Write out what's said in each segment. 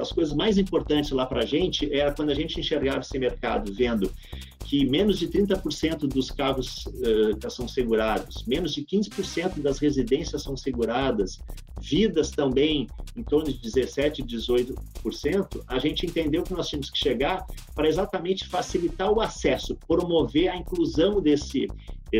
das coisas mais importantes lá para a gente era quando a gente enxergava esse mercado vendo que menos de 30% dos carros uh, são segurados, menos de 15% das residências são seguradas, vidas também em torno de 17%, 18%, a gente entendeu que nós tínhamos que chegar para exatamente facilitar o acesso, promover a inclusão desse,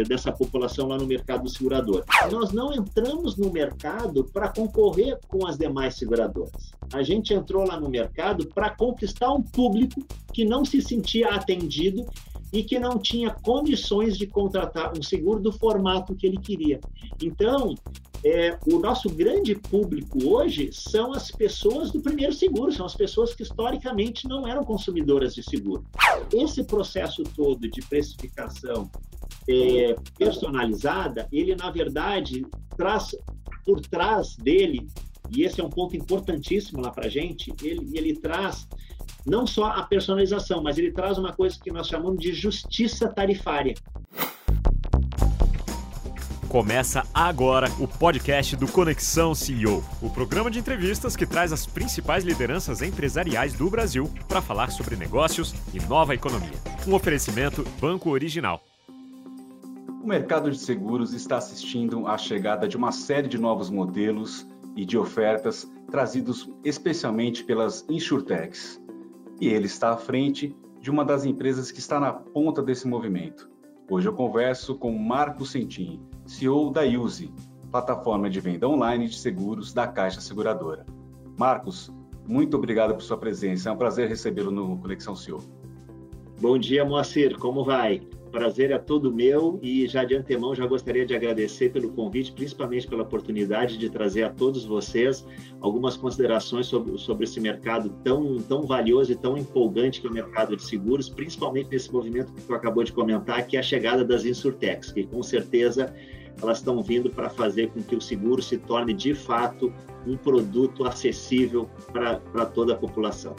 dessa população lá no mercado segurador. Nós não entramos no mercado para concorrer com as demais seguradoras. A gente entrou lá no mercado para conquistar um público que não se sentia atendido e que não tinha condições de contratar um seguro do formato que ele queria. Então, é, o nosso grande público hoje são as pessoas do primeiro seguro, são as pessoas que historicamente não eram consumidoras de seguro. Esse processo todo de precificação é, personalizada, ele na verdade traz por trás dele, e esse é um ponto importantíssimo lá para gente, ele, ele traz não só a personalização, mas ele traz uma coisa que nós chamamos de justiça tarifária. Começa agora o podcast do Conexão CEO, o programa de entrevistas que traz as principais lideranças empresariais do Brasil para falar sobre negócios e nova economia. Um oferecimento Banco Original. O mercado de seguros está assistindo à chegada de uma série de novos modelos e de ofertas trazidos especialmente pelas insurtechs. E ele está à frente de uma das empresas que está na ponta desse movimento. Hoje eu converso com Marco Sentin, CEO da Use, plataforma de venda online de seguros da Caixa Seguradora. Marcos, muito obrigado por sua presença. É um prazer recebê-lo no Conexão CEO. Bom dia, Moacir. Como vai? Prazer é todo meu e já de antemão já gostaria de agradecer pelo convite, principalmente pela oportunidade de trazer a todos vocês algumas considerações sobre, sobre esse mercado tão, tão valioso e tão empolgante que é o mercado de seguros, principalmente nesse movimento que tu acabou de comentar, que é a chegada das insurtechs, que com certeza elas estão vindo para fazer com que o seguro se torne de fato um produto acessível para toda a população.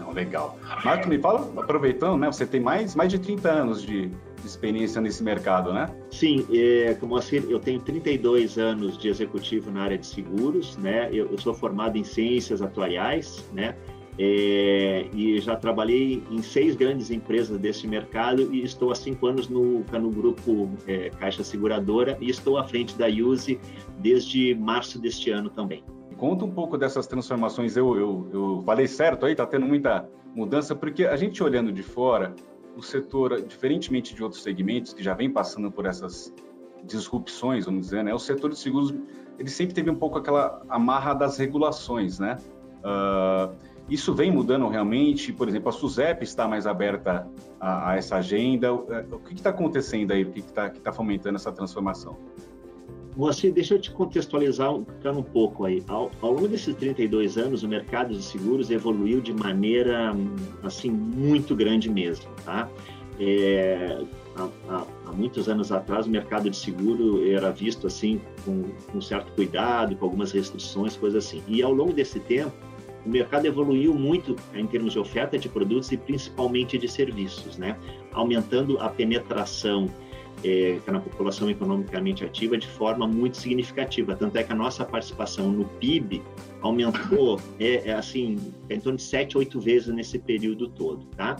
Não, legal. Marco, me fala, aproveitando, né? Você tem mais, mais de 30 anos de, experiência nesse mercado, né? Sim, é, como assim, eu tenho 32 anos de executivo na área de seguros, né? Eu, eu sou formado em ciências atuariais, né? É, e já trabalhei em seis grandes empresas desse mercado e estou há cinco anos no, no grupo é, Caixa Seguradora e estou à frente da Use desde março deste ano também. Conta um pouco dessas transformações. Eu, eu, eu falei certo aí, está tendo muita mudança, porque a gente olhando de fora, o setor, diferentemente de outros segmentos que já vem passando por essas disrupções, vamos dizer, né? O setor de seguros, ele sempre teve um pouco aquela amarra das regulações, né? Uh, isso vem mudando realmente, por exemplo, a SUSEP está mais aberta a, a essa agenda. O que está acontecendo aí? O que está que tá fomentando essa transformação? Moacir, deixa eu te contextualizar um, um pouco aí. Ao, ao, longo desses 32 anos, o mercado de seguros evoluiu de maneira, assim, muito grande mesmo, tá? É, há, há, há, muitos anos atrás, o mercado de seguro era visto, assim, com, com certo cuidado, com algumas restrições, coisas assim. E ao longo desse tempo, o mercado evoluiu muito em termos de oferta de produtos e principalmente de serviços, né? Aumentando a penetração é, na população economicamente ativa de forma muito significativa. Tanto é que a nossa participação no PIB aumentou, é, é assim, é em torno de 7, 8 vezes nesse período todo, tá?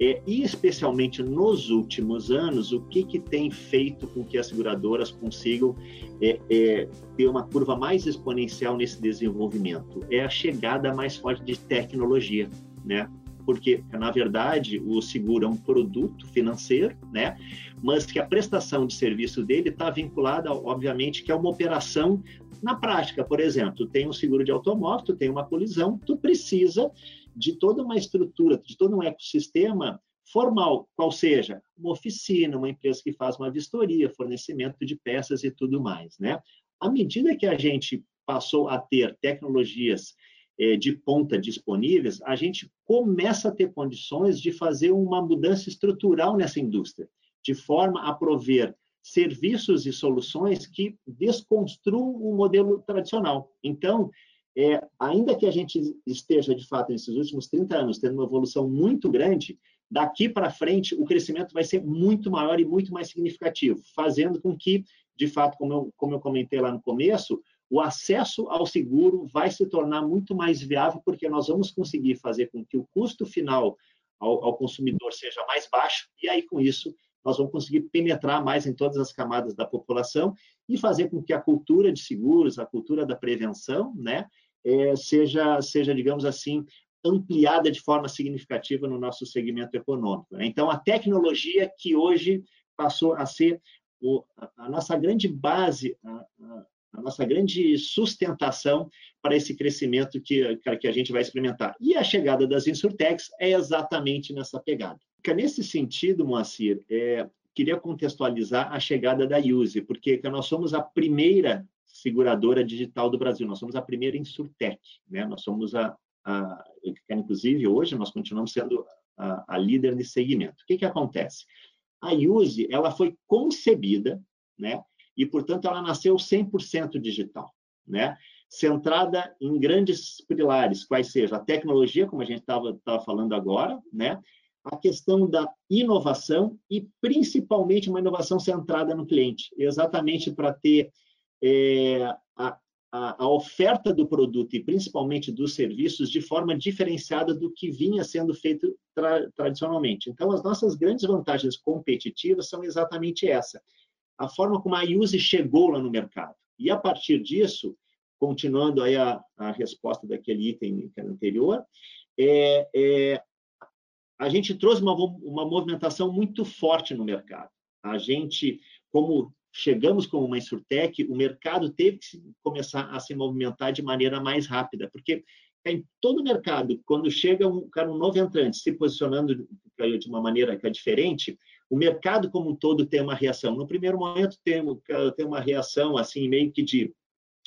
É, e especialmente nos últimos anos, o que, que tem feito com que as seguradoras consigam é, é, ter uma curva mais exponencial nesse desenvolvimento? É a chegada mais forte de tecnologia, né? Porque na verdade o seguro é um produto financeiro, né? Mas que a prestação de serviço dele está vinculada, obviamente, que é uma operação na prática. Por exemplo, tem um seguro de automóvel, tu tem uma colisão, tu precisa de toda uma estrutura, de todo um ecossistema formal, qual seja uma oficina, uma empresa que faz uma vistoria, fornecimento de peças e tudo mais, né? À medida que a gente passou a ter tecnologias de ponta disponíveis, a gente começa a ter condições de fazer uma mudança estrutural nessa indústria, de forma a prover serviços e soluções que desconstruam o modelo tradicional. Então, é, ainda que a gente esteja, de fato, nesses últimos 30 anos, tendo uma evolução muito grande, daqui para frente o crescimento vai ser muito maior e muito mais significativo, fazendo com que, de fato, como eu, como eu comentei lá no começo, o acesso ao seguro vai se tornar muito mais viável, porque nós vamos conseguir fazer com que o custo final ao, ao consumidor seja mais baixo, e aí, com isso, nós vamos conseguir penetrar mais em todas as camadas da população e fazer com que a cultura de seguros, a cultura da prevenção, né, é, seja, seja, digamos assim, ampliada de forma significativa no nosso segmento econômico. Né? Então, a tecnologia que hoje passou a ser o, a, nossa grande base, a, a, nossa grande sustentação para esse crescimento que, que a gente vai experimentar. E a chegada das insurtechs é exatamente nessa pegada. Nesse sentido, Moacir, é, queria contextualizar a chegada da Use, porque nós somos a primeira seguradora digital do Brasil, nós somos a primeira insurtech, né? nós somos a, a inclusive hoje nós continuamos sendo a, a líder nesse segmento. O que, que acontece? A Use ela foi concebida, né? E portanto ela nasceu 100% digital, né? centrada em grandes pilares, quais sejam a tecnologia, como a gente estava falando agora, né? a questão da inovação e principalmente uma inovação centrada no cliente, exatamente para ter é, a, a, a, oferta do produto e principalmente dos serviços de forma diferenciada do que vinha sendo feito tra, tradicionalmente. Então, as nossas grandes vantagens competitivas são exatamente essa. A forma como a Use chegou lá no mercado. E a partir disso, continuando aí a, a resposta daquele item anterior, é, é, a gente trouxe uma, uma movimentação muito forte no mercado. A gente, como chegamos como uma Insurtech, o mercado teve que começar a se movimentar de maneira mais rápida, porque em todo o mercado, quando chega um, um novo entrante se posicionando de uma maneira que é diferente, o mercado como um todo tem uma reação. No primeiro momento tem, tem uma reação assim meio que de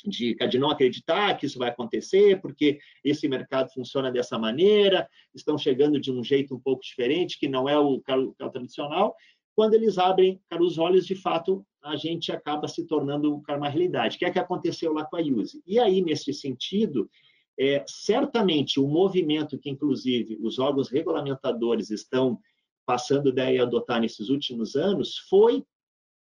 de, de não acreditar que isso vai acontecer, porque esse mercado funciona dessa maneira, estão chegando de um jeito um pouco diferente, que não é o carro, tradicional. Quando eles abrem cara, os olhos, de fato, a gente acaba se tornando cara, uma realidade. O que é que aconteceu lá com a Use? E aí, nesse sentido, é, certamente o movimento que, inclusive, os órgãos regulamentadores estão passando a adotar nesses últimos anos foi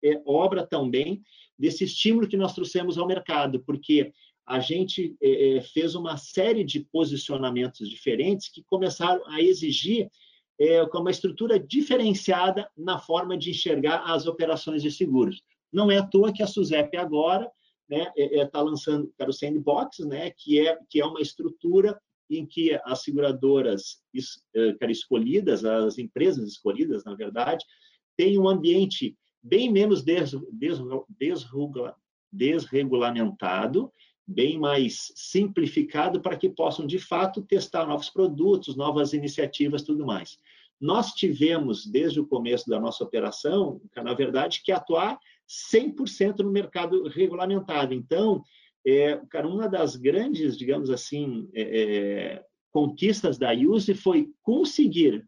é, obra também desse estímulo que nós trouxemos ao mercado, porque a gente é, é, fez uma série de posicionamentos diferentes que começaram a exigir é, uma estrutura diferenciada na forma de enxergar as operações de seguros. Não é à toa que a SUSEP agora está né, é, é, tá lançando para o Sandbox, né, que, é, que é uma estrutura em que as seguradoras é, escolhidas, as empresas escolhidas, na verdade, têm um ambiente bem menos des, des, desregula, desregulamentado, bem mais simplificado para que possam, de fato, testar novos produtos, novas iniciativas, tudo mais. Nós tivemos, desde o começo da nossa operação, na verdade, que atuar 100% no mercado regulamentado. Então, é, cara, uma das grandes, digamos assim, é, é conquistas da Use foi conseguir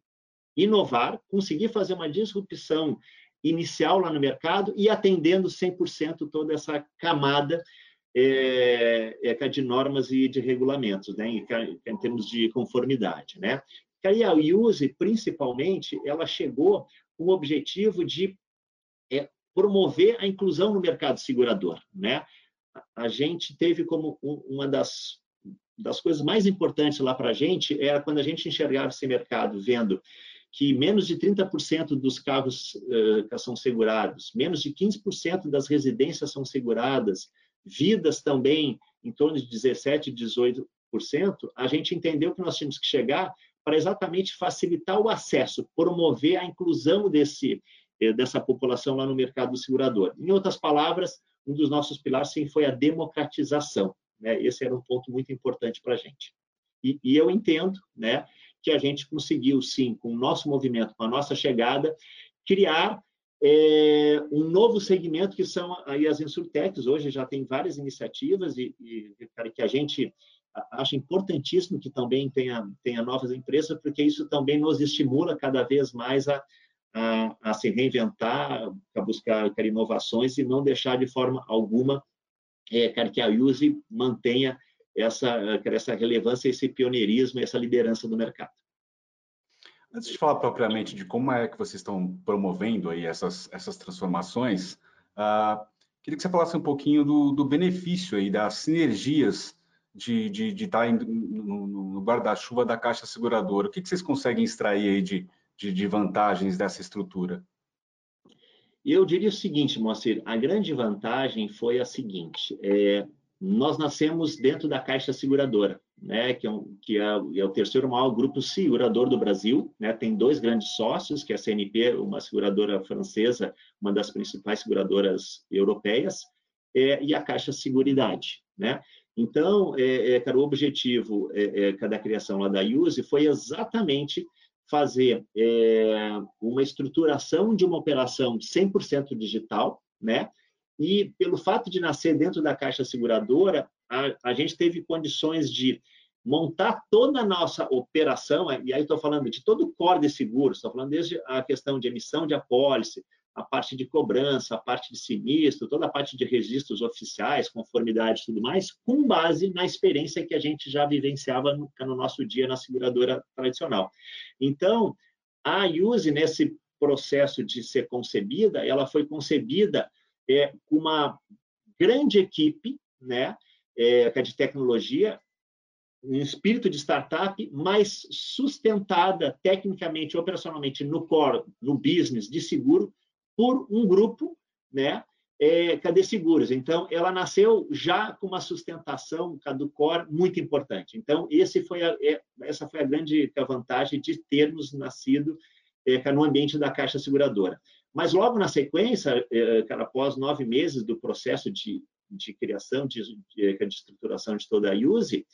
inovar, conseguir fazer uma disrupção inicial lá no mercado e atendendo 100% toda essa camada é, é, de normas e de regulamentos, né, em, em termos de conformidade. Né. A USE, principalmente, ela chegou com o objetivo de é, promover a inclusão no mercado segurador. Né. A gente teve como uma das, das coisas mais importantes lá para a gente era quando a gente enxergava esse mercado vendo que menos de 30% dos carros uh, são segurados, menos de 15% das residências são seguradas, vidas também em torno de 17%, 18%, a gente entendeu que nós tínhamos que chegar para exatamente facilitar o acesso, promover a inclusão desse, eh, dessa população lá no mercado segurador. Em outras palavras, um dos nossos pilares sim foi a democratização. Né? Esse era um ponto muito importante para a gente. E, e eu entendo né, que a gente conseguiu, sim, com o nosso movimento, com a nossa chegada, criar é, um novo segmento que são aí as insurtechs. Hoje já tem várias iniciativas e, e que a gente acha importantíssimo que também tenha, tenha novas empresas, porque isso também nos estimula cada vez mais a, a, a se reinventar, a buscar inovações e não deixar de forma alguma é, que a Use mantenha essa, essa relevância, esse pioneirismo, essa liderança do mercado. Antes de falar propriamente de como é que vocês estão promovendo aí essas, essas transformações, uh, Queria que você falasse um pouquinho do, do benefício aí, das sinergias de, de, de estar no, no guarda-chuva da Caixa Seguradora. O que, que vocês conseguem extrair aí de, de, de vantagens dessa estrutura? Eu diria o seguinte, Moacir, a grande vantagem foi a seguinte, é, nós nascemos dentro da Caixa Seguradora, né, que, é, um, que é, é, o terceiro maior grupo segurador do Brasil, né, tem dois grandes sócios, que é a CNP, uma seguradora francesa, uma das principais seguradoras europeias, é, e a Caixa Seguridade, né. Então, é, é cara, o objetivo é, é da criação lá da USE foi exatamente fazer é, uma estruturação de uma operação 100% digital, né? E pelo fato de nascer dentro da Caixa Seguradora, a, a gente teve condições de montar toda a nossa operação, e aí estou falando de todo o core de seguros, estou falando desde a questão de emissão de apólice, a parte de cobrança, a parte de sinistro, toda a parte de registros oficiais, conformidade e tudo mais, com base na experiência que a gente já vivenciava no, no nosso dia na seguradora tradicional. Então, a Use, nesse processo de ser concebida, ela foi concebida é, com uma grande equipe, né, é, é de tecnologia, um espírito de startup, mais sustentada tecnicamente, operacionalmente no core, no business de seguro, por um grupo, né? É, Cadê Seguros. Então, ela nasceu já com uma sustentação Caducor muito importante. Então, esse foi a, é, essa foi a grande vantagem de termos nascido é, no ambiente da Caixa Seguradora. Mas logo na sequência, é, cara, após nove meses do processo de, de criação, de, de, de estruturação de toda a USE,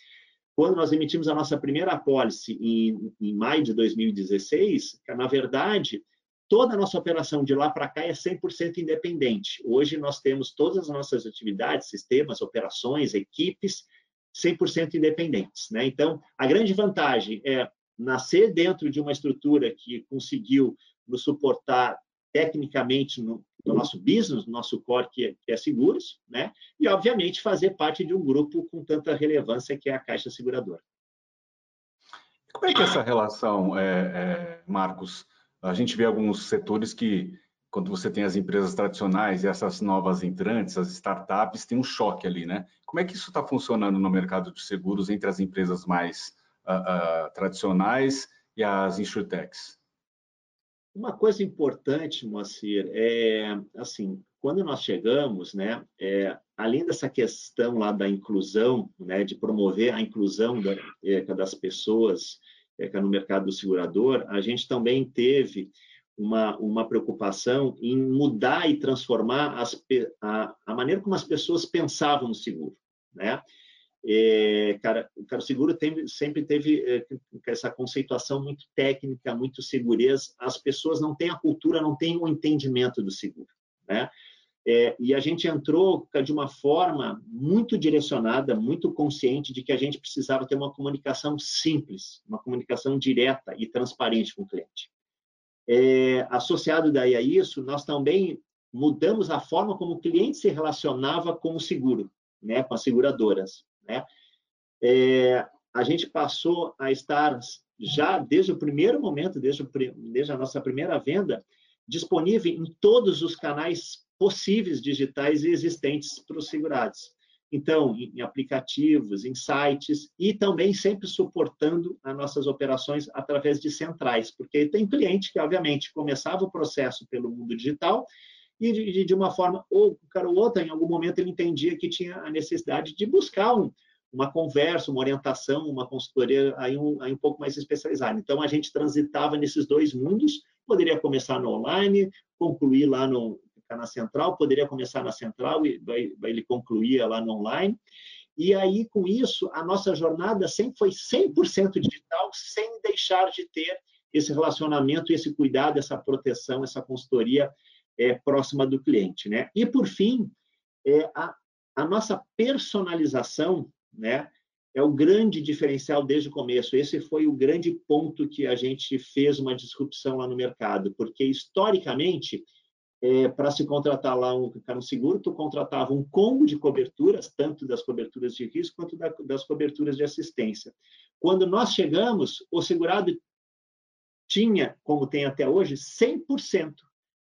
quando nós emitimos a nossa primeira apólice em, em maio de 2016, na verdade, toda a nossa operação de lá para cá é 100% independente. Hoje nós temos todas as nossas atividades, sistemas, operações, equipes 100% independentes. Né? Então, a grande vantagem é nascer dentro de uma estrutura que conseguiu nos suportar tecnicamente no, no nosso business, no nosso core, que é, que é, seguros, né? e, obviamente, fazer parte de um grupo com tanta relevância que é a Caixa Seguradora. Como é que é essa relação, é, é, Marcos, a gente vê alguns setores que, quando você tem as empresas tradicionais e essas novas entrantes, as startups, tem um choque ali, né? Como é que isso está funcionando no mercado de seguros entre as empresas mais uh, uh, tradicionais e as insurtechs? Uma coisa importante, Moacir, é assim, quando nós chegamos, né, é, além dessa questão lá da inclusão, né, de promover a inclusão da, é, das pessoas é, no mercado do segurador, a gente também teve uma, uma preocupação em mudar e transformar as, a, a maneira como as pessoas pensavam no seguro, né? É, cara, cara, o seguro tem, sempre teve é, essa conceituação muito técnica, muito segureza. As pessoas não têm a cultura, não têm o entendimento do seguro, né? É, e a gente entrou de uma forma muito direcionada, muito consciente de que a gente precisava ter uma comunicação simples, uma comunicação direta e transparente com o cliente. É, associado daí a isso, nós também mudamos a forma como o cliente se relacionava com o seguro, né, com as seguradoras. Né? É, a gente passou a estar já desde o primeiro momento, desde, o, desde a nossa primeira venda, disponível em todos os canais possíveis digitais existentes para os segurados. Então, em aplicativos, em sites e também sempre suportando as nossas operações através de centrais, porque tem cliente que, obviamente, começava o processo pelo mundo digital e, de, uma forma ou cara ou outra, em algum momento, ele entendia que tinha a necessidade de buscar um, uma conversa, uma orientação, uma consultoria aí um, aí um pouco mais especializada. Então, a gente transitava nesses dois mundos, poderia começar no online, concluir lá no, ficar na central, poderia começar na central e ele concluía lá no online. E aí, com isso, a nossa jornada sempre foi 100% digital, sem deixar de ter esse relacionamento, esse cuidado, essa proteção, essa consultoria é, próxima do cliente. Né? E, por fim, é, a, a nossa personalização né, é o grande diferencial desde o começo. Esse foi o grande ponto que a gente fez uma disrupção lá no mercado, porque, historicamente, é, para se contratar lá um, um seguro, tu contratava um combo de coberturas, tanto das coberturas de risco quanto da, das coberturas de assistência. Quando nós chegamos, o segurado tinha, como tem até hoje, 100%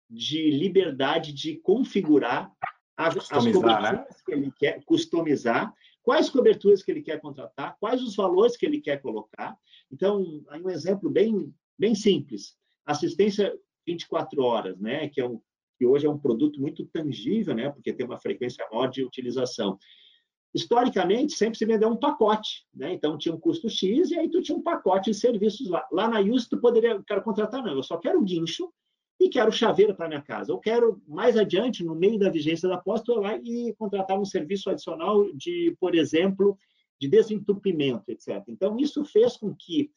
de liberdade de configurar as, as né? coberturas né? que ele quer customizar, quais coberturas que ele quer contratar, quais os valores que ele quer colocar. Então, aí um exemplo bem, bem simples: assistência 24 horas, né? Que é um que hoje é um produto muito tangível, né? Porque tem uma frequência maior de utilização. Historicamente, sempre se vendeu um pacote, né? Então tinha um custo X e aí tu tinha um pacote de serviços lá. Lá na Use tu poderia, quero contratar não, eu só quero guincho e quero chaveiro para minha casa. Eu quero, mais adiante, no meio da vigência da posse, ir lá e contratar um serviço adicional de, por exemplo, de desentupimento, etc. Então, isso fez com que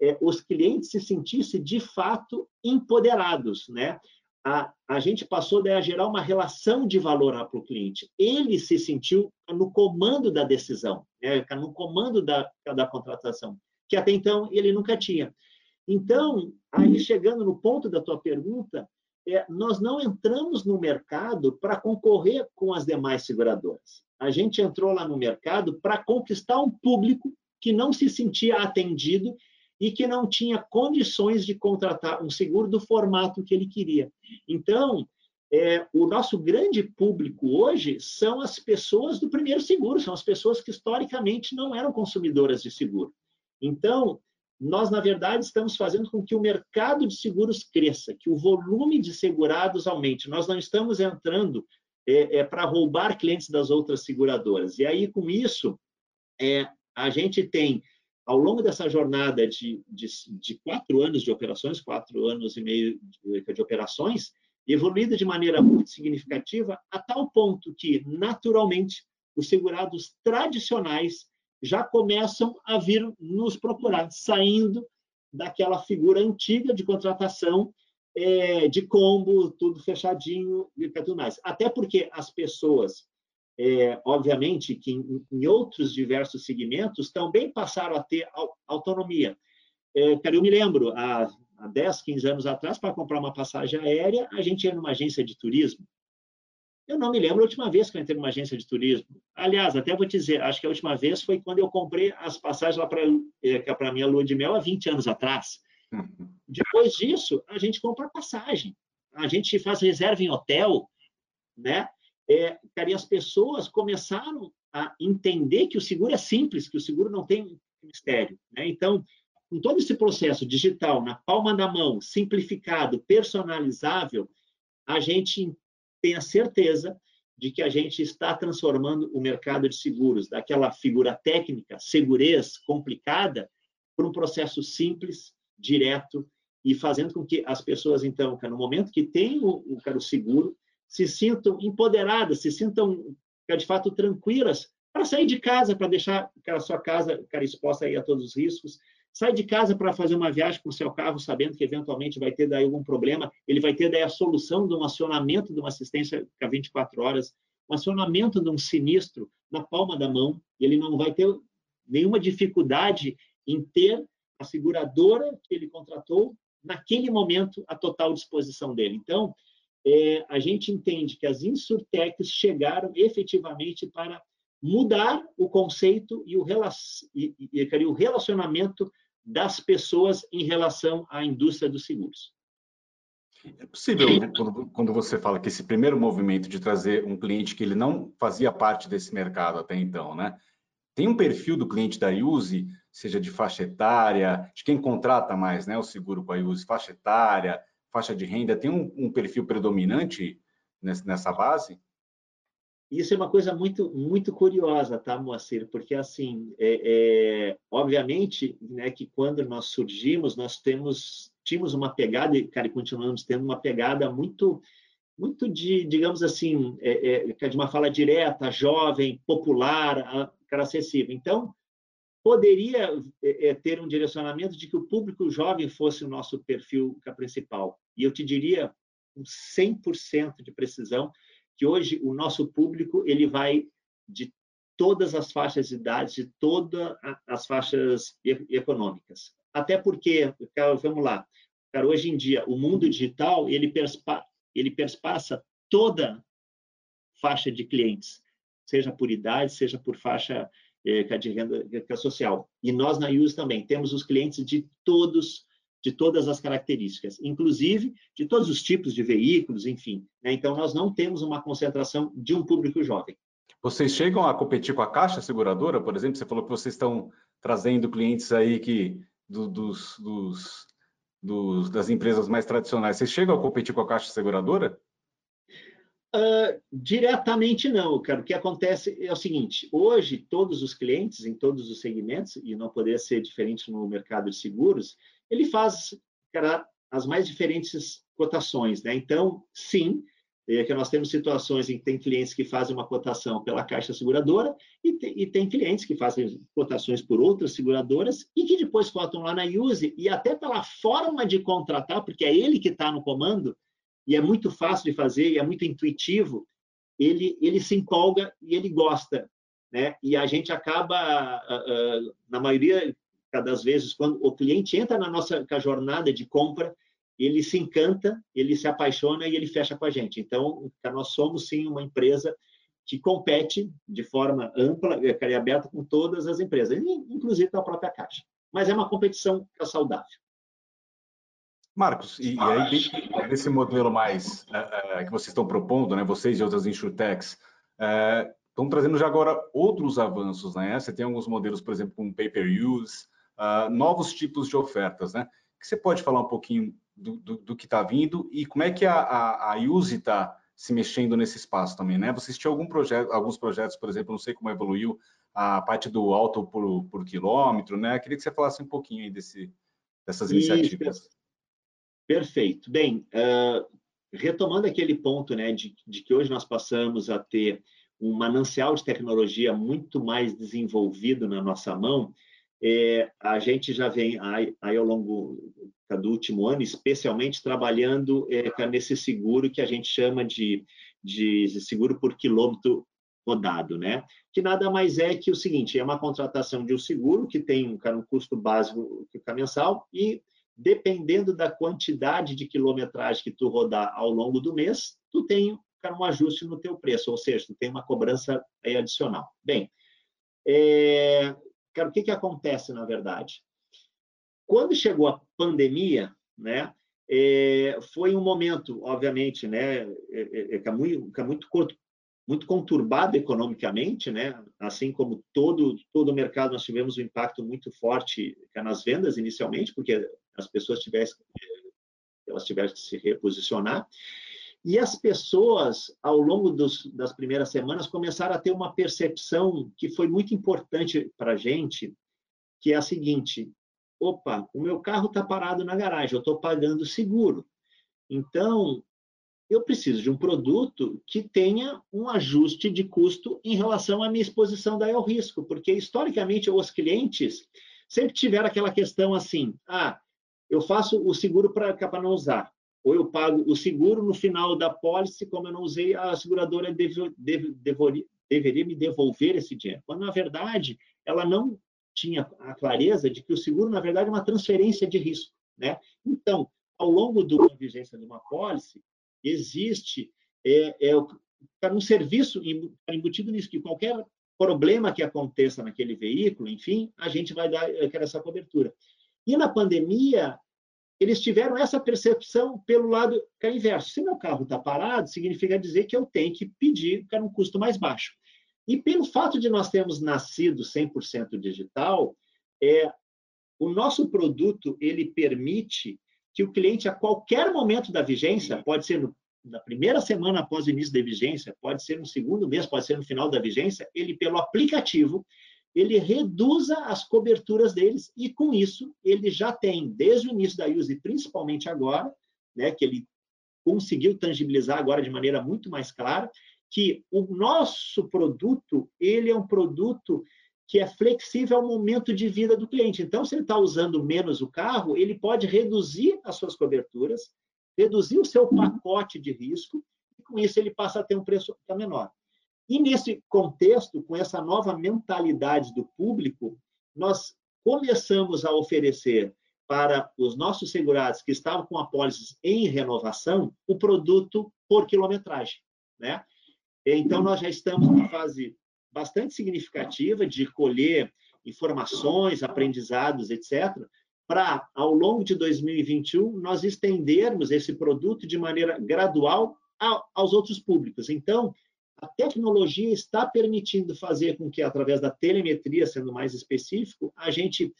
é, os clientes se sentissem, de fato, empoderados. Né? A, a gente passou a gerar uma relação de valor para o cliente. Ele se sentiu no comando da decisão, né? no comando da, da contratação, que até então ele nunca tinha. Então, aí chegando no ponto da tua pergunta, é, nós não entramos no mercado para concorrer com as demais seguradoras. A gente entrou lá no mercado para conquistar um público que não se sentia atendido e que não tinha condições de contratar um seguro do formato que ele queria. Então, é, o nosso grande público hoje são as pessoas do primeiro seguro, são as pessoas que historicamente não eram consumidoras de seguro. Então, nós, na verdade, estamos fazendo com que o mercado de seguros cresça, que o volume de segurados aumente. Nós não estamos entrando é, é para roubar clientes das outras seguradoras. E aí, com isso, é, a gente tem, ao longo dessa jornada de, de, de, quatro anos de operações, quatro anos e meio de, de operações, evoluído de maneira muito significativa, a tal ponto que, naturalmente, os segurados tradicionais já começam a vir nos procurar, saindo daquela figura antiga de contratação é, de combo, tudo fechadinho e tudo mais. Até porque as pessoas, é, obviamente, que em, em, outros diversos segmentos também passaram a ter autonomia. É, eu me lembro, há, há 10, 15 anos atrás, para comprar uma passagem aérea, a gente ia numa agência de turismo, eu não me lembro a última vez que eu entrei numa agência de turismo. Aliás, até vou te dizer, acho que a última vez foi quando eu comprei as passagens lá para é, a minha lua de mel há 20 anos atrás. Uhum. Depois disso, a gente compra passagem, a gente faz reserva em hotel, né? É, cara, e as pessoas começaram a entender que o seguro é simples, que o seguro não tem mistério. Né? Então, com todo esse processo digital, na palma da mão, simplificado, personalizável, a gente tenha certeza de que a gente está transformando o mercado de seguros daquela figura técnica, segurez complicada, para um processo simples, direto e fazendo com que as pessoas, então, no momento que tem o, o, o seguro, se sintam empoderadas, se sintam, de fato, tranquilas para sair de casa, para deixar a sua casa cara, exposta aí a todos os riscos, sai de casa para fazer uma viagem com o seu carro, sabendo que eventualmente vai ter daí algum problema, ele vai ter daí a solução de um acionamento de uma assistência a 24 horas, um acionamento de um sinistro na palma da mão, e ele não vai ter nenhuma dificuldade em ter a seguradora que ele contratou naquele momento à total disposição dele. Então, é, a gente entende que as insurtechs chegaram efetivamente para mudar o conceito e o, e, e, o relacionamento das pessoas em relação à indústria dos seguros. É possível, quando, você fala que esse primeiro movimento de trazer um cliente que ele não fazia parte desse mercado até então, né? Tem um perfil do cliente da Use, seja de faixa etária, de quem contrata mais, né? O seguro com a Use, faixa etária, faixa de renda, tem um, um perfil predominante nessa base? Isso é uma coisa muito muito curiosa, tá, Moacir? Porque assim, é, é, obviamente, né, que quando nós surgimos, nós temos tínhamos uma pegada e cara, continuamos tendo uma pegada muito muito de, digamos assim, é, é, de uma fala direta, jovem, popular, cara, acessível. Então, poderia é, é, ter um direcionamento de que o público jovem fosse o nosso perfil principal. E eu te diria, com 100% de precisão, que hoje o nosso público ele vai de todas as faixas de idade, de todas as faixas econômicas. Até porque, vamos lá, cara, hoje em dia o mundo digital ele, perspa, ele perspassa toda faixa de clientes, seja por idade, seja por faixa eh, de renda social. E nós na USE também temos os clientes de todos de todas as características, inclusive de todos os tipos de veículos, enfim. Né? Então, nós não temos uma concentração de um público jovem. Vocês chegam a competir com a Caixa Seguradora, por exemplo? Você falou que vocês estão trazendo clientes aí que do, dos, dos, dos, das empresas mais tradicionais. Vocês chegam a competir com a Caixa Seguradora? Uh, diretamente não, cara. O que acontece é o seguinte: hoje todos os clientes em todos os segmentos e não poderia ser diferente no mercado de seguros, ele faz cara, as mais diferentes cotações, né? Então, sim, é que nós temos situações em que tem clientes que fazem uma cotação pela caixa seguradora e, te, e tem clientes que fazem cotações por outras seguradoras e que depois cotam lá na Use e até pela forma de contratar, porque é ele que está no comando, e é muito fácil de fazer e é muito intuitivo, ele, ele se empolga e ele gosta. Né? E a gente acaba, na maioria das vezes, quando o cliente entra na nossa jornada de compra, ele se encanta, ele se apaixona e ele fecha com a gente. Então, nós somos sim uma empresa que compete de forma ampla e aberta com todas as empresas, inclusive com a própria Caixa. Mas é uma competição saudável. Marcos, e, e aí desse modelo mais é, é, que vocês estão propondo, né, vocês e outras insurtechs, é, estão trazendo já agora outros avanços, né? Você tem alguns modelos, por exemplo, com pay-per-use, uh, novos tipos de ofertas, né? Que você pode falar um pouquinho do, do, do que está vindo e como é que a, a, a Use está se mexendo nesse espaço também, né? Vocês tinham algum projeto, alguns projetos, por exemplo, não sei como evoluiu a parte do auto por, por quilômetro, né? Queria que você falasse um pouquinho aí desse, dessas iniciativas. Perfeito. Bem, uh, retomando aquele ponto, né, de, de, que hoje nós passamos a ter um manancial de tecnologia muito mais desenvolvido na nossa mão, é, a gente já vem aí, aí, ao longo do último ano, especialmente trabalhando é, nesse seguro que a gente chama de, de seguro por quilômetro rodado, né? Que nada mais é que o seguinte: é uma contratação de um seguro que tem um, um custo básico mensal e dependendo da quantidade de quilometragem que tu rodar ao longo do mês, tu tem um ajuste no teu preço, ou seja, tu tem uma cobrança adicional. Bem, é, cara, o que, que acontece na verdade? Quando chegou a pandemia, né, é, foi um momento, obviamente, né, é, é, é, muito, muito curto, muito conturbado economicamente, né? Assim como todo todo o mercado, nós tivemos um impacto muito forte nas vendas inicialmente, porque as pessoas tivessem elas tiveram que se reposicionar. E as pessoas, ao longo dos, das primeiras semanas, começaram a ter uma percepção que foi muito importante para a gente, que é a seguinte: opa, o meu carro está parado na garagem, eu estou pagando seguro. Então, eu preciso de um produto que tenha um ajuste de custo em relação à minha exposição daí ao risco, porque historicamente os clientes sempre tiveram aquela questão assim: ah, eu faço o seguro para não usar, ou eu pago o seguro no final da pólice, como eu não usei, a seguradora deve, deve, deveria, deveria me devolver esse dinheiro. Quando na verdade ela não tinha a clareza de que o seguro na verdade é uma transferência de risco, né? Então, ao longo da vigência de uma pólice, existe é, é, um serviço embutido nisso, que qualquer problema que aconteça naquele veículo, enfim, a gente vai dar essa cobertura. E na pandemia, eles tiveram essa percepção pelo lado que é inverso. Se meu carro está parado, significa dizer que eu tenho que pedir para um custo mais baixo. E pelo fato de nós termos nascido 100% digital, é, o nosso produto ele permite que o cliente, a qualquer momento da vigência, pode ser no, na primeira semana após o início da vigência, pode ser no segundo mês, pode ser no final da vigência, ele, pelo aplicativo, ele reduza as coberturas deles e, com isso, ele já tem, desde o início da use, principalmente agora, né, que ele conseguiu tangibilizar agora de maneira muito mais clara, que o nosso produto, ele é um produto que é flexível ao momento de vida do cliente. Então, se ele está usando menos o carro, ele pode reduzir as suas coberturas, reduzir o seu pacote de risco, e com isso ele passa a ter um preço menor. E nesse contexto, com essa nova mentalidade do público, nós começamos a oferecer para os nossos segurados que estavam com apólices em renovação o produto por quilometragem, né? Então nós já estamos numa fase bastante significativa de colher informações, aprendizados, etc., para, ao longo de 2021, nós estendermos esse produto de maneira gradual aos outros públicos. Então, a tecnologia está permitindo fazer com que, através da telemetria, sendo mais específico, a gente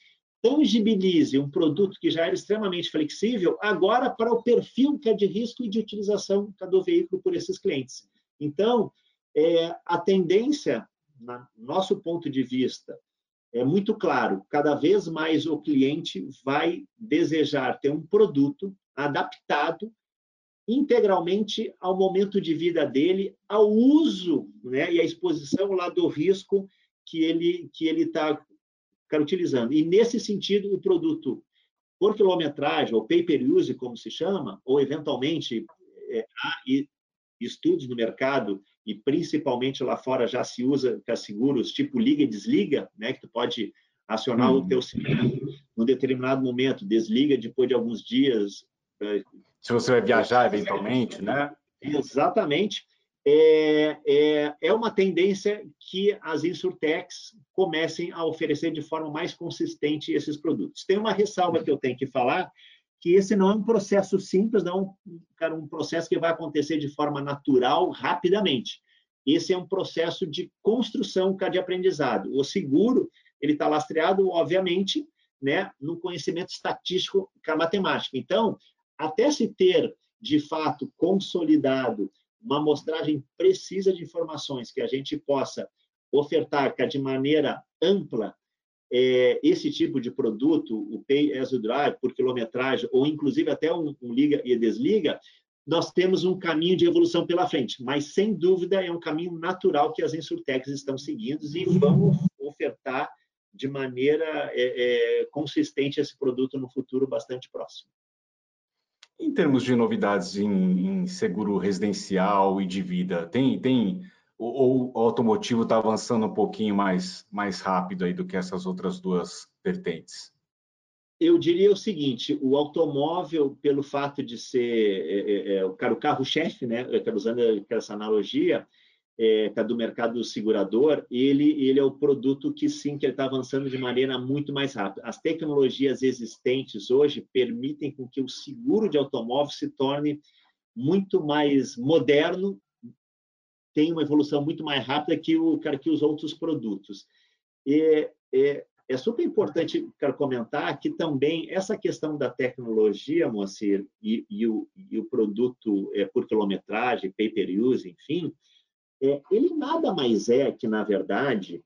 tangibilize um produto que já era extremamente flexível, agora para o perfil que é de risco e de utilização do veículo por esses clientes. Então, é, a tendência, no nosso ponto de vista, é muito claro, cada vez mais o cliente vai desejar ter um produto adaptado integralmente ao momento de vida dele, ao uso né, e à exposição lá do risco que ele que ele está utilizando. E nesse sentido, o produto por quilometragem ou pay per use, como se chama, ou eventualmente é, há estudos no mercado e principalmente lá fora já se usa para seguros tipo liga e desliga, né, que tu pode acionar hum. o teu seguro num determinado momento, desliga depois de alguns dias. Se você vai viajar eventualmente, né? Exatamente. É, é, é uma tendência que as insurtechs comecem a oferecer de forma mais consistente esses produtos. Tem uma ressalva que eu tenho que falar, que esse não é um processo simples, não é um processo que vai acontecer de forma natural, rapidamente. Esse é um processo de construção de aprendizado. O seguro, ele está lastreado, obviamente, né, no conhecimento estatístico com matemática. Então, até se ter, de fato, consolidado uma amostragem precisa de informações que a gente possa ofertar de maneira ampla é, esse tipo de produto, o Pay as you Drive, por quilometragem, ou inclusive até um, um liga e desliga, nós temos um caminho de evolução pela frente, mas sem dúvida é um caminho natural que as insurtechs estão seguindo e vão ofertar de maneira é, é, consistente esse produto no futuro bastante próximo. Em termos de novidades em, em seguro residencial e de vida, tem, tem ou o automotivo está avançando um pouquinho mais, mais rápido aí do que essas outras duas vertentes? Eu diria o seguinte: o automóvel, pelo fato de ser é, é, é o carro-chefe, né? usando essa analogia, é, tá do mercado segurador, ele, ele é o produto que sim, que ele está avançando de maneira muito mais rápida. As tecnologias existentes hoje permitem com que o seguro de automóvel se torne muito mais moderno tem uma evolução muito mais rápida que, o, que os outros produtos. E, é, é super importante quero comentar que também essa questão da tecnologia, Moacir, e, e, o, e o produto é, por quilometragem, pay-per-use, enfim, é, ele nada mais é que, na verdade,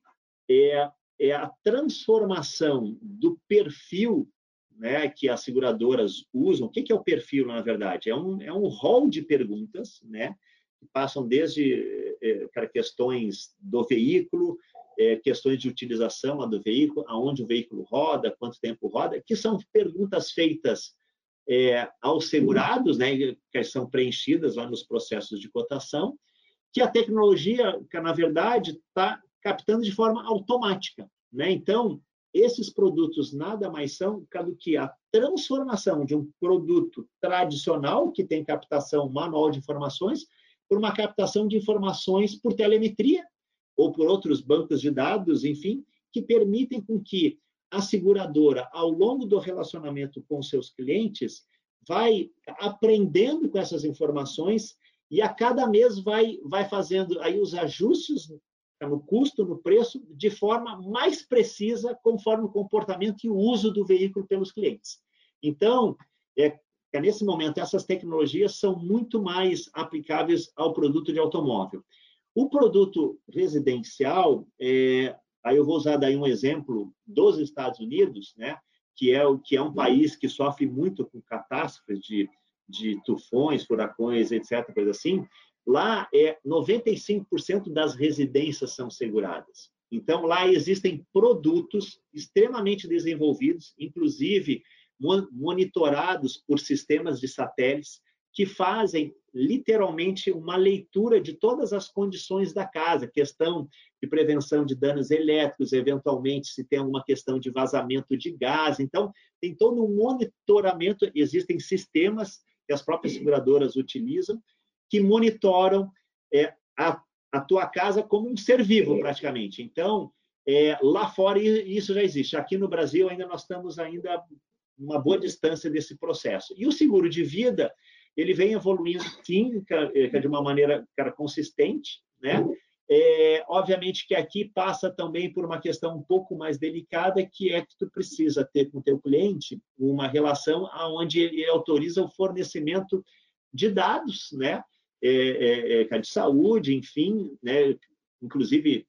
é, é a transformação do perfil né, que as seguradoras usam. O que, que é o perfil, na verdade? É um, é um rol de perguntas, né? que passam desde é, questões do veículo, é, questões de utilização do veículo, aonde o veículo roda, quanto tempo roda, que são perguntas feitas é, aos segurados, né, que são preenchidas lá nos processos de cotação, que a tecnologia, na verdade está captando de forma automática. Né? Então, esses produtos nada mais são do que a transformação de um produto tradicional, que tem captação manual de informações, por uma captação de informações por telemetria ou por outros bancos de dados, enfim, que permitem com que a seguradora, ao longo do relacionamento com seus clientes, vai aprendendo com essas informações e a cada mês vai, vai fazendo aí os ajustes no custo, no preço, de forma mais precisa, conforme o comportamento e o uso do veículo pelos clientes. Então, é, que nesse momento essas tecnologias são muito mais aplicáveis ao produto de automóvel. O produto residencial, é, aí eu vou usar daí um exemplo dos Estados Unidos, né, que é o que é um país que sofre muito com catástrofes de, de tufões, furacões, etc, coisa assim. Lá é 95% das residências são seguradas. Então lá existem produtos extremamente desenvolvidos, inclusive monitorados por sistemas de satélites que fazem literalmente uma leitura de todas as condições da casa, questão de prevenção de danos elétricos, eventualmente se tem alguma questão de vazamento de gás. Então, tem todo um monitoramento, existem sistemas que as próprias seguradoras utilizam que monitoram é, a, a tua casa como um ser vivo, praticamente. Então, é, lá fora isso já existe. Aqui no Brasil ainda nós estamos ainda uma boa distância desse processo. E o seguro de vida, ele vem evoluindo, sim, de uma maneira cara, consistente, né? É, obviamente que aqui passa também por uma questão um pouco mais delicada, que é que tu precisa ter com o teu cliente uma relação onde ele autoriza o fornecimento de dados, né? É, é, é de saúde, enfim, né? Inclusive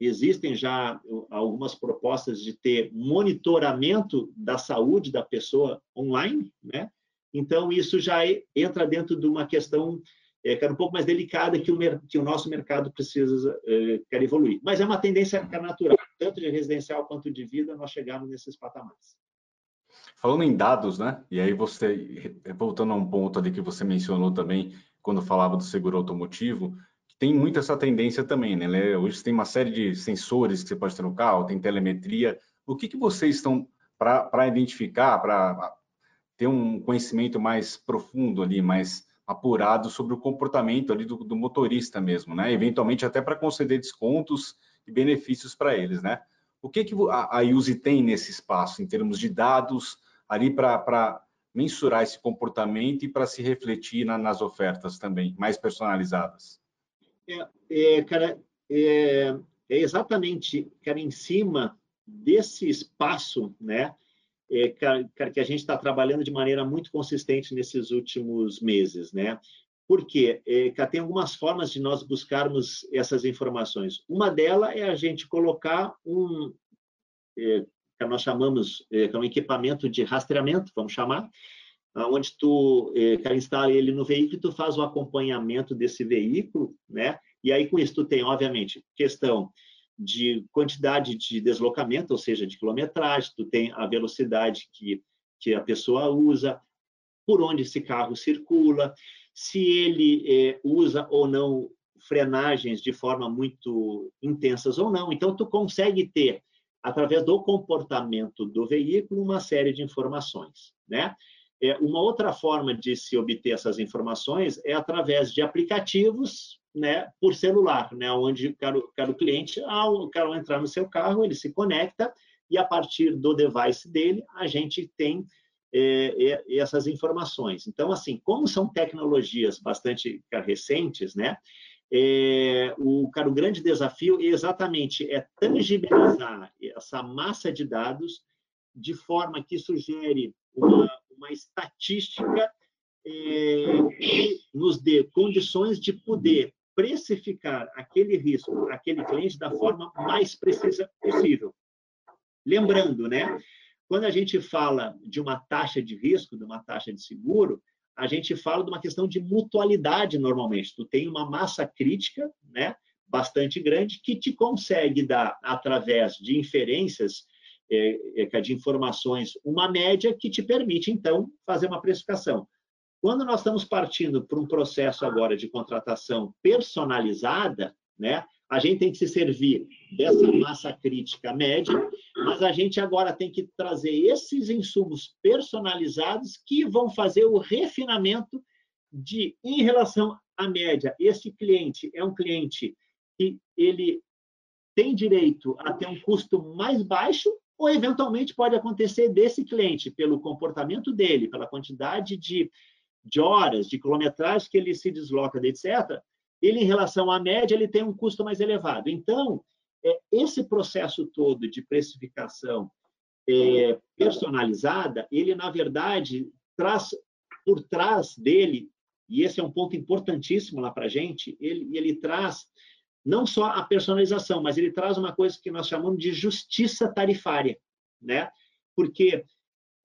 existem já algumas propostas de ter monitoramento da saúde da pessoa online, né? Então isso já entra dentro de uma questão é, era um pouco mais delicada que o, que o nosso mercado precisa é, quer evoluir. Mas é uma tendência natural, tanto de residencial quanto de vida, nós chegamos nesses patamares. Falando em dados, né? E aí você, voltando a um ponto ali que você mencionou também, quando falava do seguro automotivo, tem muito essa tendência também, né? Hoje tem uma série de sensores que você pode ter no carro, tem telemetria. O que, que vocês estão para identificar, para ter um conhecimento mais profundo ali, mais apurado sobre o comportamento ali do, do motorista mesmo, né? Eventualmente até para conceder descontos e benefícios para eles, né? O que, que a, a tem nesse espaço, em termos de dados, ali para mensurar esse comportamento e para se refletir na, nas ofertas também, mais personalizadas? É, é cara, é, é exatamente, cara, em cima desse espaço, né? É, que a gente está trabalhando de maneira muito consistente nesses últimos meses, né? Porque é, tem algumas formas de nós buscarmos essas informações. Uma delas é a gente colocar um é, que nós chamamos é, é um equipamento de rastreamento, vamos chamar, onde tu é, instala ele no veículo tu faz o acompanhamento desse veículo, né? E aí com isso tu tem, obviamente, questão de quantidade de deslocamento, ou seja, de quilometragem, tu tem a velocidade que, que a pessoa usa, por onde esse carro circula, se ele é, usa ou não frenagens de forma muito intensas ou não. Então, tu consegue ter, através do comportamento do veículo, uma série de informações, né? É, uma outra forma de se obter essas informações é através de aplicativos né, por celular, né, onde o cliente, ao, entrar no seu carro, ele se conecta e a partir do device dele, a gente tem é, é, essas informações. Então, assim, como são tecnologias bastante recentes, né, é, o, cara, o grande desafio é exatamente é tangibilizar essa massa de dados de forma que isso gere uma, uma estatística é, que nos dê condições de poder precificar aquele risco, aquele cliente da forma mais precisa possível. Lembrando, né? Quando a gente fala de uma taxa de risco, de uma taxa de seguro, a gente fala de uma questão de mutualidade normalmente. Tu tem uma massa crítica, né, bastante grande que te consegue dar através de inferências é, é, de informações uma média que te permite então fazer uma precificação. Quando nós estamos partindo para um processo agora de contratação personalizada, né, a gente tem que se servir dessa massa crítica média, mas a gente agora tem que trazer esses insumos personalizados que vão fazer o refinamento de, em relação à média, esse cliente é um cliente que ele tem direito a ter um custo mais baixo ou eventualmente pode acontecer desse cliente pelo comportamento dele, pela quantidade de de horas, de quilometragem que ele se desloca, etc., ele, em relação à média, ele tem um custo mais elevado. Então, é, esse processo todo de precificação é, personalizada, ele, na verdade, traz por trás dele, e esse é um ponto importantíssimo lá para a gente, ele, ele traz não só a personalização, mas ele traz uma coisa que nós chamamos de justiça tarifária, né? Porque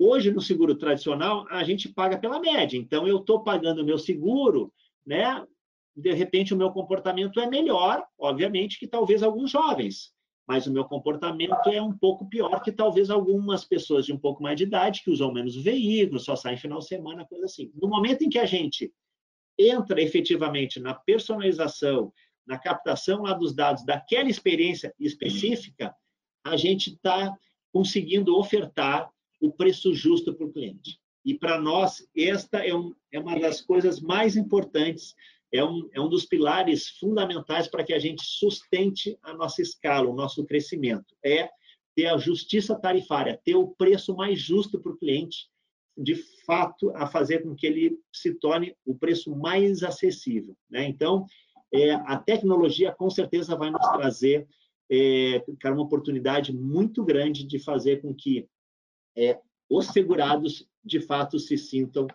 Hoje, no seguro tradicional, a gente paga pela média. Então, eu estou pagando o meu seguro, né? De repente, o meu comportamento é melhor, obviamente, que talvez alguns jovens. Mas o meu comportamento é um pouco pior que talvez algumas pessoas de um pouco mais de idade, que usam menos veículos, só saem final de semana, coisa assim. No momento em que a gente entra efetivamente na personalização, na captação lá dos dados daquela experiência específica, a gente está conseguindo ofertar o preço justo para o cliente. E para nós, esta é, um, é, uma das coisas mais importantes, é um, é um dos pilares fundamentais para que a gente sustente a nossa escala, o nosso crescimento. É ter a justiça tarifária, ter o preço mais justo para o cliente, de fato, a fazer com que ele se torne o preço mais acessível. Né? Então, é, a tecnologia com certeza vai nos trazer é, uma oportunidade muito grande de fazer com que é, os segurados, de fato, se sintam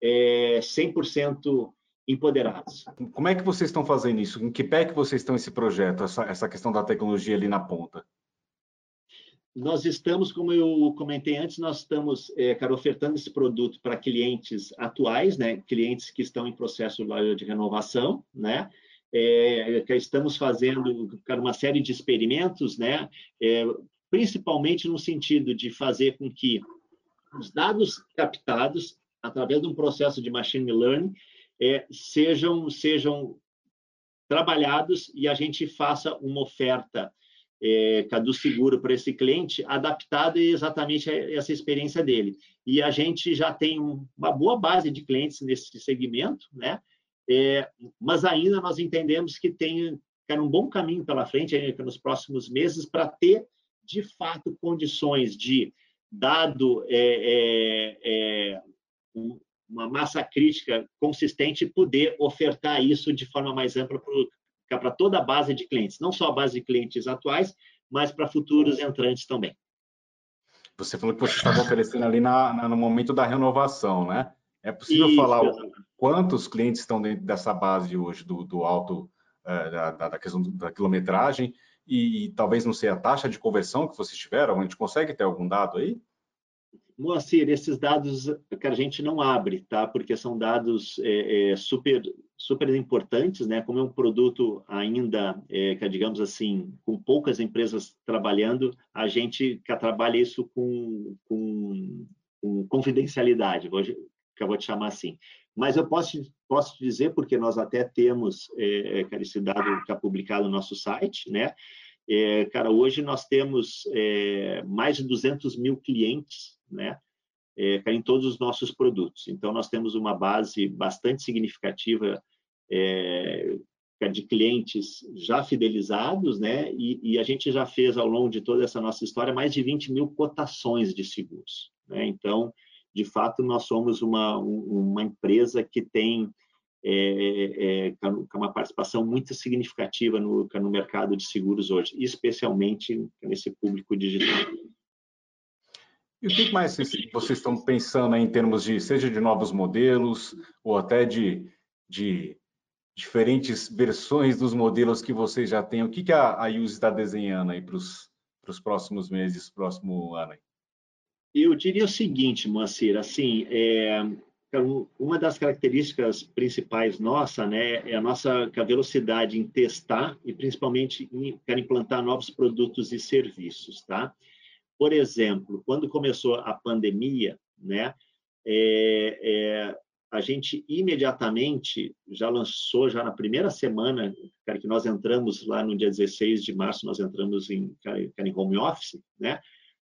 é, 100% empoderados. Como é que vocês estão fazendo isso? Em que pé que vocês estão esse projeto, essa, essa questão da tecnologia ali na ponta? Nós estamos, como eu comentei antes, nós estamos, é, cara, ofertando esse produto para clientes atuais, né, clientes que estão em processo de renovação, né, é, estamos fazendo cara, uma série de experimentos, né, é, principalmente no sentido de fazer com que os dados captados através de um processo de machine learning é, sejam sejam trabalhados e a gente faça uma oferta é, do seguro para esse cliente adaptada exatamente a essa experiência dele. E a gente já tem uma boa base de clientes nesse segmento, né? É, mas ainda nós entendemos que tem um bom caminho pela frente aí, nos próximos meses para ter, de fato, condições de, dado é, é, é uma massa crítica consistente, poder ofertar isso de forma mais ampla para toda a base de clientes, não só a base de clientes atuais, mas para futuros entrantes também. Você falou que você estava oferecendo ali na, na, no momento da renovação, né? É possível Isso, falar quantos clientes estão dentro dessa base hoje do, do alto, é, da, da, questão da quilometragem e, e, talvez não sei a taxa de conversão que vocês tiveram? A gente consegue ter algum dado aí? Moacir, esses dados que a gente não abre, tá? Porque são dados é, é, super super importantes, né? Como é um produto ainda, é, que digamos assim, com poucas empresas trabalhando, a gente trabalha isso com, com, com confidencialidade, que eu vou te chamar assim. Mas eu posso posso dizer porque nós até temos é, é que é publicado no nosso site, né? É, cara, hoje nós temos é, mais de 200 mil clientes, né? É, em todos os nossos produtos. Então, nós temos uma base bastante significativa é, de clientes já fidelizados, né? E, e, a gente já fez ao longo de toda essa nossa história mais de 20 mil cotações de seguros. Né? Então, de fato, nós somos uma, uma empresa que tem é, é, uma participação muito significativa no, no mercado de seguros hoje, especialmente nesse público digital. E o que mais vocês estão pensando em termos de, seja de novos modelos ou até de, de diferentes versões dos modelos que vocês já têm? O que, que a, a Use está desenhando aí para os próximos meses, próximo ano? Aí? Eu diria o seguinte, Moacir, assim, é, uma das características principais nossa, né, é a nossa a velocidade em testar e principalmente em implantar novos produtos e serviços, tá? Por exemplo, quando começou a pandemia, né, é, é, a gente imediatamente já lançou, já na primeira semana, cara, que nós entramos lá no dia 16 de março, nós entramos em, cara, em home office, né?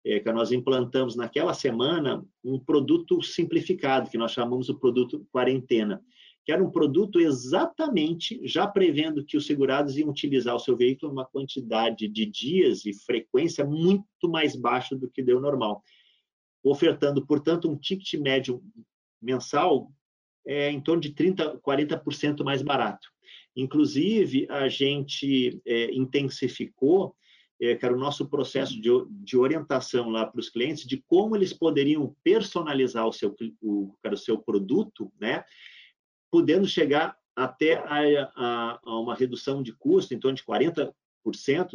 É, que nós implantamos naquela semana um produto simplificado, que nós chamamos o produto quarentena, que era um produto exatamente já prevendo que os segurados iam utilizar o seu veículo uma quantidade de dias e frequência muito mais baixa do que deu normal, ofertando, portanto, um ticket médio mensal é, em torno de 30%, 40% mais barato. Inclusive, a gente é, intensificou é, que era o nosso processo de, de orientação lá para os clientes de como eles poderiam personalizar o seu, o, o seu produto, né? podendo chegar até a, a, a uma redução de custo em torno de 40%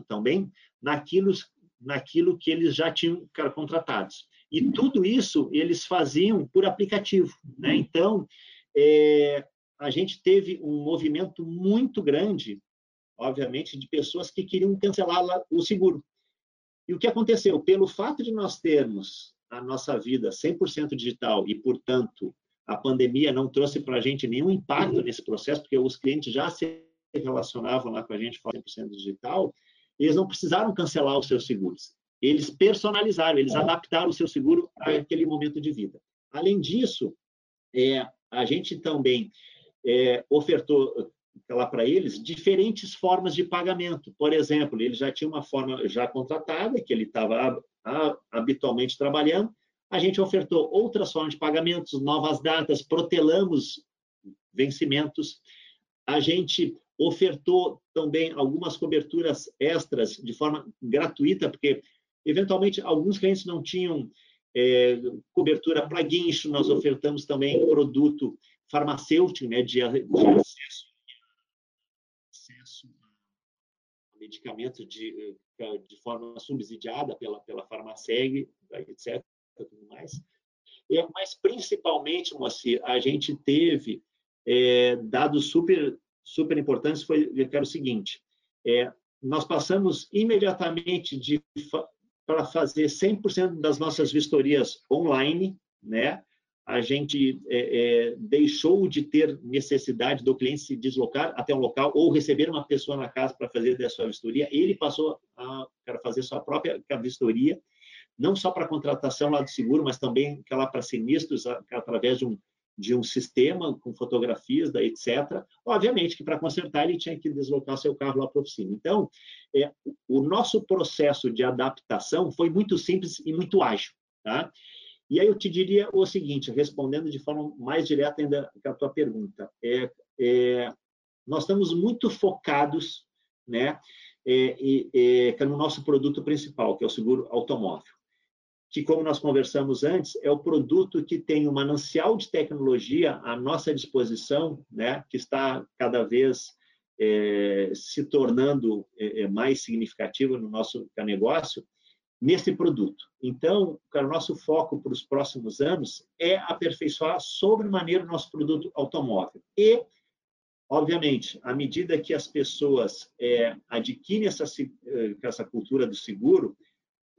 também naquilo, naquilo que eles já tinham cara, contratados. E tudo isso eles faziam por aplicativo. Né? Então, é, a gente teve um movimento muito grande, obviamente, de pessoas que queriam cancelar o seguro. E o que aconteceu? Pelo fato de nós termos a nossa vida 100% digital e, portanto, a pandemia não trouxe para a gente nenhum impacto nesse processo, porque os clientes já se relacionavam lá com a gente 100% digital, eles não precisaram cancelar os seus seguros. Eles personalizaram, eles adaptaram o seu seguro àquele momento de vida. Além disso, é, a gente também é, ofertou lá para eles diferentes formas de pagamento. Por exemplo, ele já tinha uma forma já contratada, que ele estava habitualmente trabalhando, a gente ofertou outras formas de pagamentos, novas datas, protelamos vencimentos. A gente ofertou também algumas coberturas extras de forma gratuita, porque eventualmente alguns clientes não tinham é, cobertura para guincho, nós ofertamos também produto farmacêutico, né, de, de acesso, a medicamentos de, de forma subsidiada pela, pela Farmaceg, etc. Tudo mais. Mas, principalmente, Moacir, a gente teve é, dados super, super importantes, foi que era o seguinte, é, nós passamos imediatamente de para fazer 100% das nossas vistorias online, né? A gente é, é, deixou de ter necessidade do cliente se deslocar até um local ou receber uma pessoa na casa para fazer a sua vistoria. Ele passou a fazer sua própria vistoria, não só para contratação lá do seguro, mas também para sinistros, através de um, de um sistema com fotografias, da etc. Obviamente que para consertar ele tinha que deslocar seu carro lá para a oficina. Então, é, o nosso processo de adaptação foi muito simples e muito ágil. Tá? E aí eu te diria o seguinte, respondendo de forma mais direta ainda a tua pergunta, é, é nós estamos muito focados né, é, é, no nosso produto principal, que é o seguro automóvel que, como nós conversamos antes, é o produto que tem um manancial de tecnologia à nossa disposição, né, que está cada vez é, se tornando é mais significativo no nosso negócio, nesse produto. Então, o nosso foco para os próximos anos é aperfeiçoar sobremaneira o nosso produto automóvel. E, obviamente, à medida que as pessoas é, adquirem essa, é, essa cultura do seguro,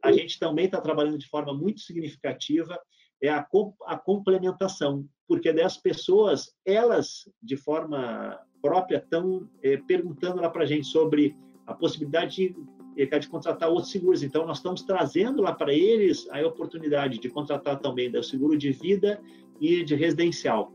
a gente também está trabalhando de forma muito significativa é a, a complementação, porque das pessoas, elas, de forma própria, estão é, perguntando lá para a gente sobre a possibilidade de, é, de contratar outros seguros. Então, nós estamos trazendo lá para eles a oportunidade de contratar também do seguro de vida e de residencial.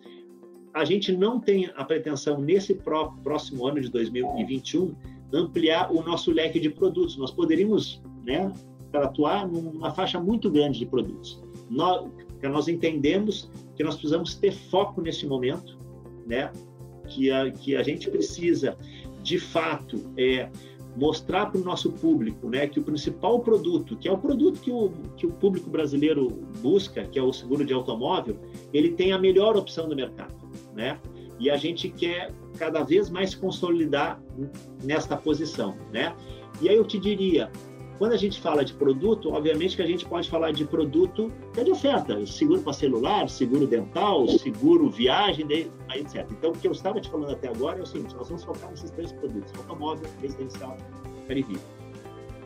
A gente não tem a pretensão, nesse próximo ano de 2021, ampliar o nosso leque de produtos. Nós poderíamos né, atuar numa faixa muito grande de produtos. Nós, nós entendemos que nós precisamos ter foco nesse momento, né? Que a, que a gente precisa, de fato, é, mostrar para o nosso público né, que o principal produto, que é o produto que o, que o público brasileiro busca, que é o seguro de automóvel, ele tem a melhor opção do mercado. Né? E a gente quer cada vez mais consolidar nesta posição. Né? E aí eu te diria, quando a gente fala de produto, obviamente que a gente pode falar de produto que é de oferta, seguro para celular, seguro dental, seguro viagem, etc. Então, o que eu estava te falando até agora é o seguinte, nós vamos focar nesses três produtos, automóvel, residencial e vida.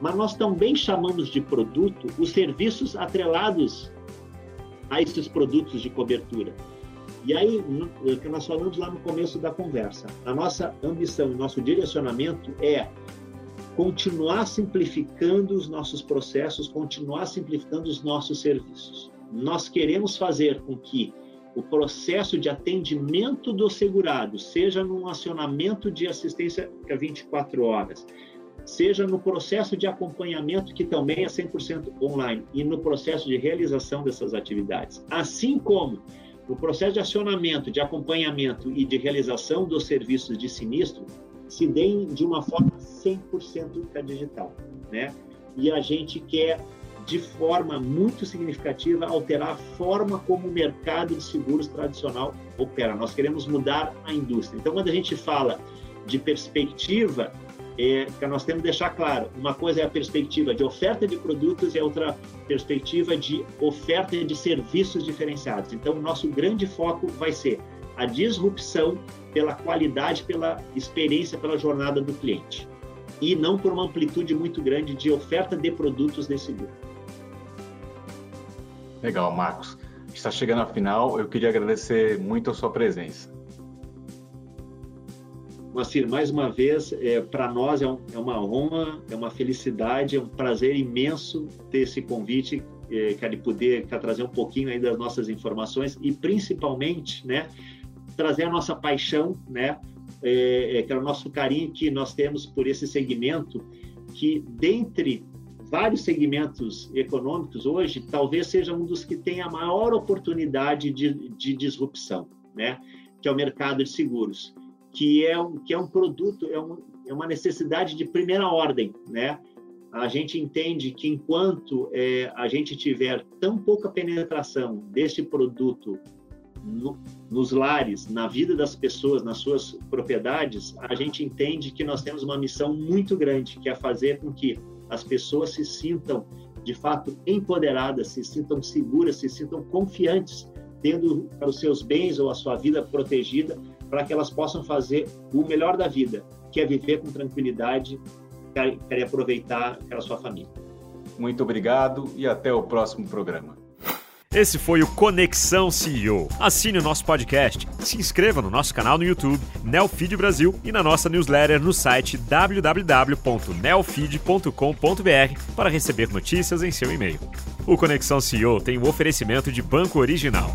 Mas nós também chamamos de produto os serviços atrelados a esses produtos de cobertura. E aí, o que nós falamos lá no começo da conversa, a nossa ambição, o nosso direcionamento é continuar simplificando os nossos processos, continuar simplificando os nossos serviços. Nós queremos fazer com que o processo de atendimento do segurado, seja no acionamento de assistência a 24 horas, seja no processo de acompanhamento, que também é 100% online, e no processo de realização dessas atividades, assim como no processo de acionamento, de acompanhamento e de realização dos serviços de sinistro, se deem de uma forma 100% digital, né? E a gente quer de forma muito significativa alterar a forma como o mercado de seguros tradicional opera. Nós queremos mudar a indústria. Então, quando a gente fala de perspectiva, é, nós temos que deixar claro, uma coisa é a perspectiva de oferta de produtos e a outra perspectiva de oferta de serviços diferenciados. Então, o nosso grande foco vai ser a disrupção pela qualidade, pela experiência, pela jornada do cliente. E não por uma amplitude muito grande de oferta de produtos nesse grupo. Legal, Marcos. Está chegando ao final, eu queria agradecer muito a sua presença. Moacir, mais uma vez, é, para nós é, um, é, uma honra, é uma felicidade, é um prazer imenso ter esse convite, é, de poder trazer um pouquinho aí das nossas informações e principalmente, né, trazer a nossa paixão, né, é, é, que é o nosso carinho que nós temos por esse segmento, que dentre vários segmentos econômicos hoje, talvez seja um dos que tem a maior oportunidade de, de disrupção, né? que é o mercado de seguros, que é um, que é um produto, é, um, é uma necessidade de primeira ordem. Né? A gente entende que enquanto é, a gente tiver tão pouca penetração deste produto no, nos lares, na vida das pessoas, nas suas propriedades, a gente entende que nós temos uma missão muito grande, que é fazer com que as pessoas se sintam de fato empoderadas, se sintam seguras, se sintam confiantes, tendo os seus bens ou a sua vida protegida, para que elas possam fazer o melhor da vida, que é viver com tranquilidade, querer aproveitar aquela sua família. Muito obrigado e até o próximo programa. Esse foi o Conexão CEO. Assine o nosso podcast, se inscreva no nosso canal no YouTube, Nelfeed Brasil, e na nossa newsletter no site www.nelfeed.com.br para receber notícias em seu e-mail. O Conexão CEO tem o um oferecimento de Banco Original.